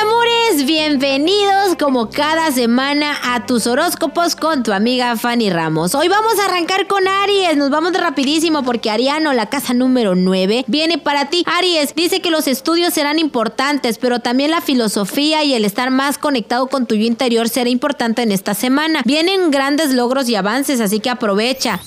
Amores, bienvenidos como cada semana a tus horóscopos con tu amiga Fanny Ramos. Hoy vamos a arrancar con Aries, nos vamos rapidísimo porque Ariano, la casa número 9, viene para ti. Aries dice que los estudios serán importantes, pero también la filosofía y el estar más conectado con tu yo interior será importante en esta semana. Vienen grandes logros y avances, así que aprovecha.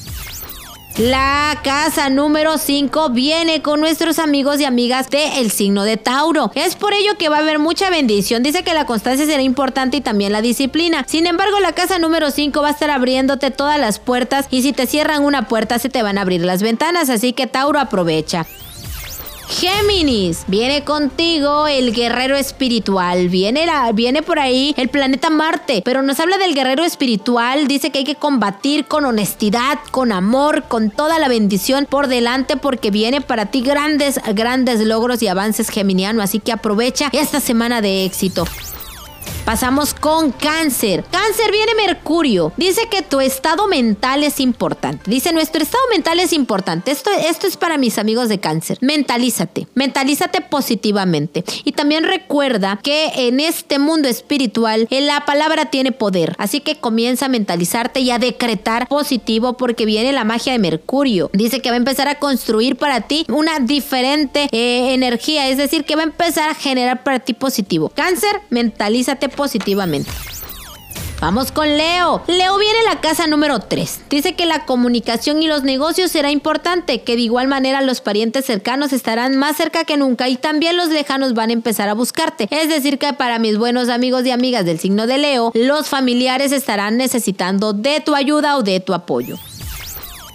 La casa número 5 viene con nuestros amigos y amigas del el signo de Tauro. Es por ello que va a haber mucha bendición. Dice que la constancia será importante y también la disciplina. Sin embargo, la casa número 5 va a estar abriéndote todas las puertas y si te cierran una puerta se te van a abrir las ventanas. Así que Tauro aprovecha. Géminis, viene contigo el guerrero espiritual. Viene, la, viene por ahí el planeta Marte, pero nos habla del guerrero espiritual. Dice que hay que combatir con honestidad, con amor, con toda la bendición por delante, porque viene para ti grandes, grandes logros y avances geminiano. Así que aprovecha esta semana de éxito. Pasamos con cáncer. Cáncer viene Mercurio. Dice que tu estado mental es importante. Dice, nuestro estado mental es importante. Esto, esto es para mis amigos de cáncer. Mentalízate. Mentalízate positivamente. Y también recuerda que en este mundo espiritual la palabra tiene poder. Así que comienza a mentalizarte y a decretar positivo porque viene la magia de Mercurio. Dice que va a empezar a construir para ti una diferente eh, energía. Es decir, que va a empezar a generar para ti positivo. Cáncer, mentalízate positivamente. Vamos con Leo. Leo viene a la casa número 3. Dice que la comunicación y los negocios será importante, que de igual manera los parientes cercanos estarán más cerca que nunca y también los lejanos van a empezar a buscarte. Es decir, que para mis buenos amigos y amigas del signo de Leo, los familiares estarán necesitando de tu ayuda o de tu apoyo.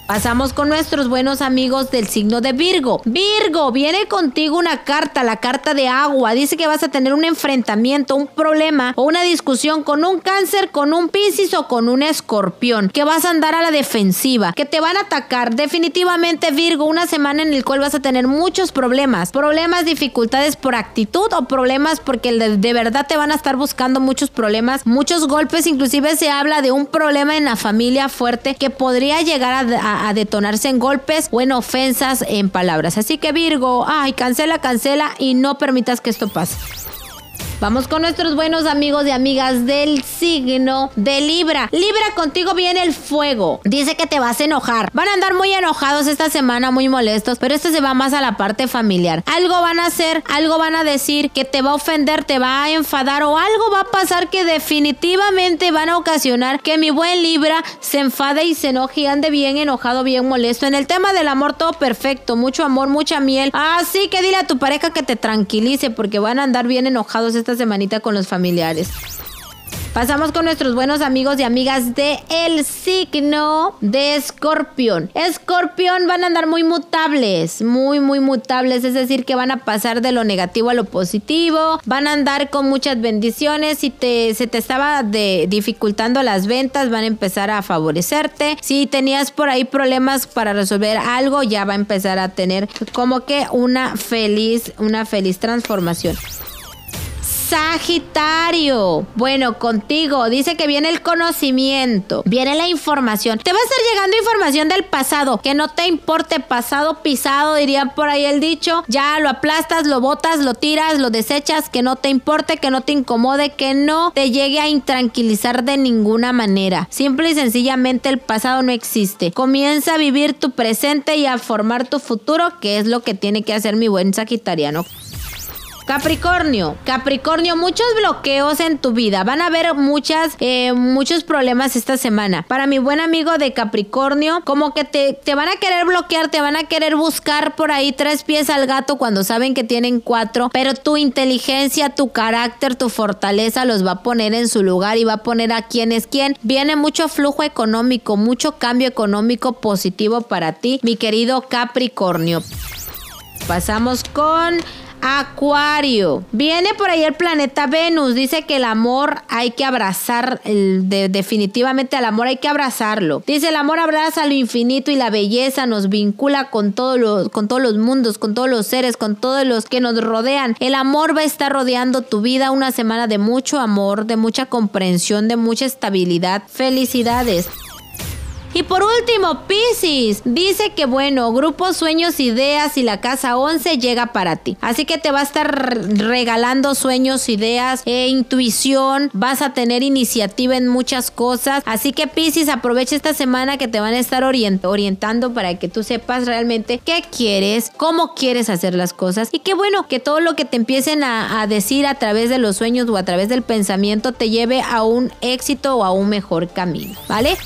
Pasamos con nuestros buenos amigos del signo de Virgo. Virgo, viene contigo una carta, la carta de agua. Dice que vas a tener un enfrentamiento, un problema o una discusión con un cáncer, con un piscis o con un escorpión. Que vas a andar a la defensiva, que te van a atacar. Definitivamente Virgo, una semana en la cual vas a tener muchos problemas. Problemas, dificultades por actitud o problemas porque de, verdad te van a estar buscando muchos problemas, muchos golpes. Inclusive se habla de un problema en la familia fuerte que podría llegar a a, detonarse en golpes o en ofensas en palabras. Así que Virgo, ay, cancela, cancela y no permitas que esto pase. Vamos con nuestros buenos amigos y amigas del signo de Libra. Libra, contigo viene el fuego. Dice que te vas a enojar. Van a andar muy enojados esta semana, muy molestos, pero esto se va más a la parte familiar. Algo van a hacer, algo van a decir que te va a ofender, te va a enfadar o algo va a pasar que definitivamente van a ocasionar que mi buen Libra se enfade y se enoje y ande bien enojado, bien molesto. En el tema del amor, todo perfecto, mucho amor, mucha miel. Así que dile a tu pareja que te tranquilice porque van a andar bien enojados semanita con los familiares. Pasamos con nuestros buenos amigos y amigas de el signo de Escorpión. Escorpión van a andar muy mutables, muy muy mutables, es decir, que van a pasar de lo negativo a lo positivo, van a andar con muchas bendiciones, si te, se te estaba de, dificultando las ventas, van a empezar a favorecerte. Si tenías por ahí problemas para resolver algo, ya va a empezar a tener como que una feliz, una feliz transformación. Sagitario. Bueno, contigo dice que viene el conocimiento, viene la información. Te va a estar llegando información del pasado, que no te importe pasado pisado, diría por ahí el dicho. Ya lo aplastas, lo botas, lo tiras, lo desechas, que no te importe, que no te incomode, que no te llegue a intranquilizar de ninguna manera. Simple y sencillamente el pasado no existe. Comienza a vivir tu presente y a formar tu futuro, que es lo que tiene que hacer mi buen sagitariano. Capricornio, Capricornio, muchos bloqueos en tu vida. Van a haber muchas, eh, muchos problemas esta semana. Para mi buen amigo de Capricornio, como que te, te van a querer bloquear, te van a querer buscar por ahí tres pies al gato cuando saben que tienen cuatro, pero tu inteligencia, tu carácter, tu fortaleza los va a poner en su lugar y va a poner a quién es quién. Viene mucho flujo económico, mucho cambio económico positivo para ti, mi querido Capricornio. Pasamos con Acuario. Viene por ahí el planeta Venus. Dice que el amor hay que abrazar. definitivamente al amor hay que abrazarlo. Dice el amor abraza lo infinito y la belleza nos vincula con, todos los, con todos los mundos, con todos los seres, con todos los que nos rodean. El amor va a estar rodeando tu vida una semana de mucho amor, de mucha comprensión, de mucha estabilidad. Felicidades. Y por último, Pisces dice que bueno, Grupo Sueños, Ideas y la Casa 11 llega para ti. Así que te va a estar regalando sueños, ideas e intuición. Vas a tener iniciativa en muchas cosas. Así que Pisces, aprovecha esta semana que te van a estar orientando para que tú sepas realmente qué quieres, cómo quieres hacer las cosas. Y qué bueno que todo lo que te empiecen a, a decir a través de los sueños o a través del pensamiento te lleve a un éxito o a un mejor camino. ¿Vale?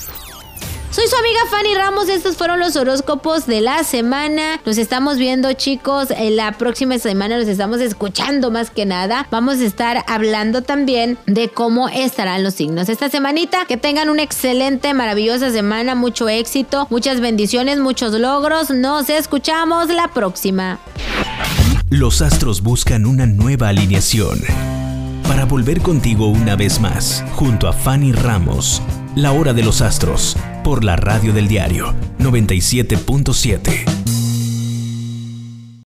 Soy su amiga Fanny Ramos, estos fueron los horóscopos de la semana. Nos estamos viendo chicos, la próxima semana nos estamos escuchando más que nada. Vamos a estar hablando también de cómo estarán los signos esta semanita. Que tengan una excelente, maravillosa semana, mucho éxito, muchas bendiciones, muchos logros. Nos escuchamos la próxima. Los astros buscan una nueva alineación para volver contigo una vez más, junto a Fanny Ramos la hora de los astros, por la radio del diario 97.7.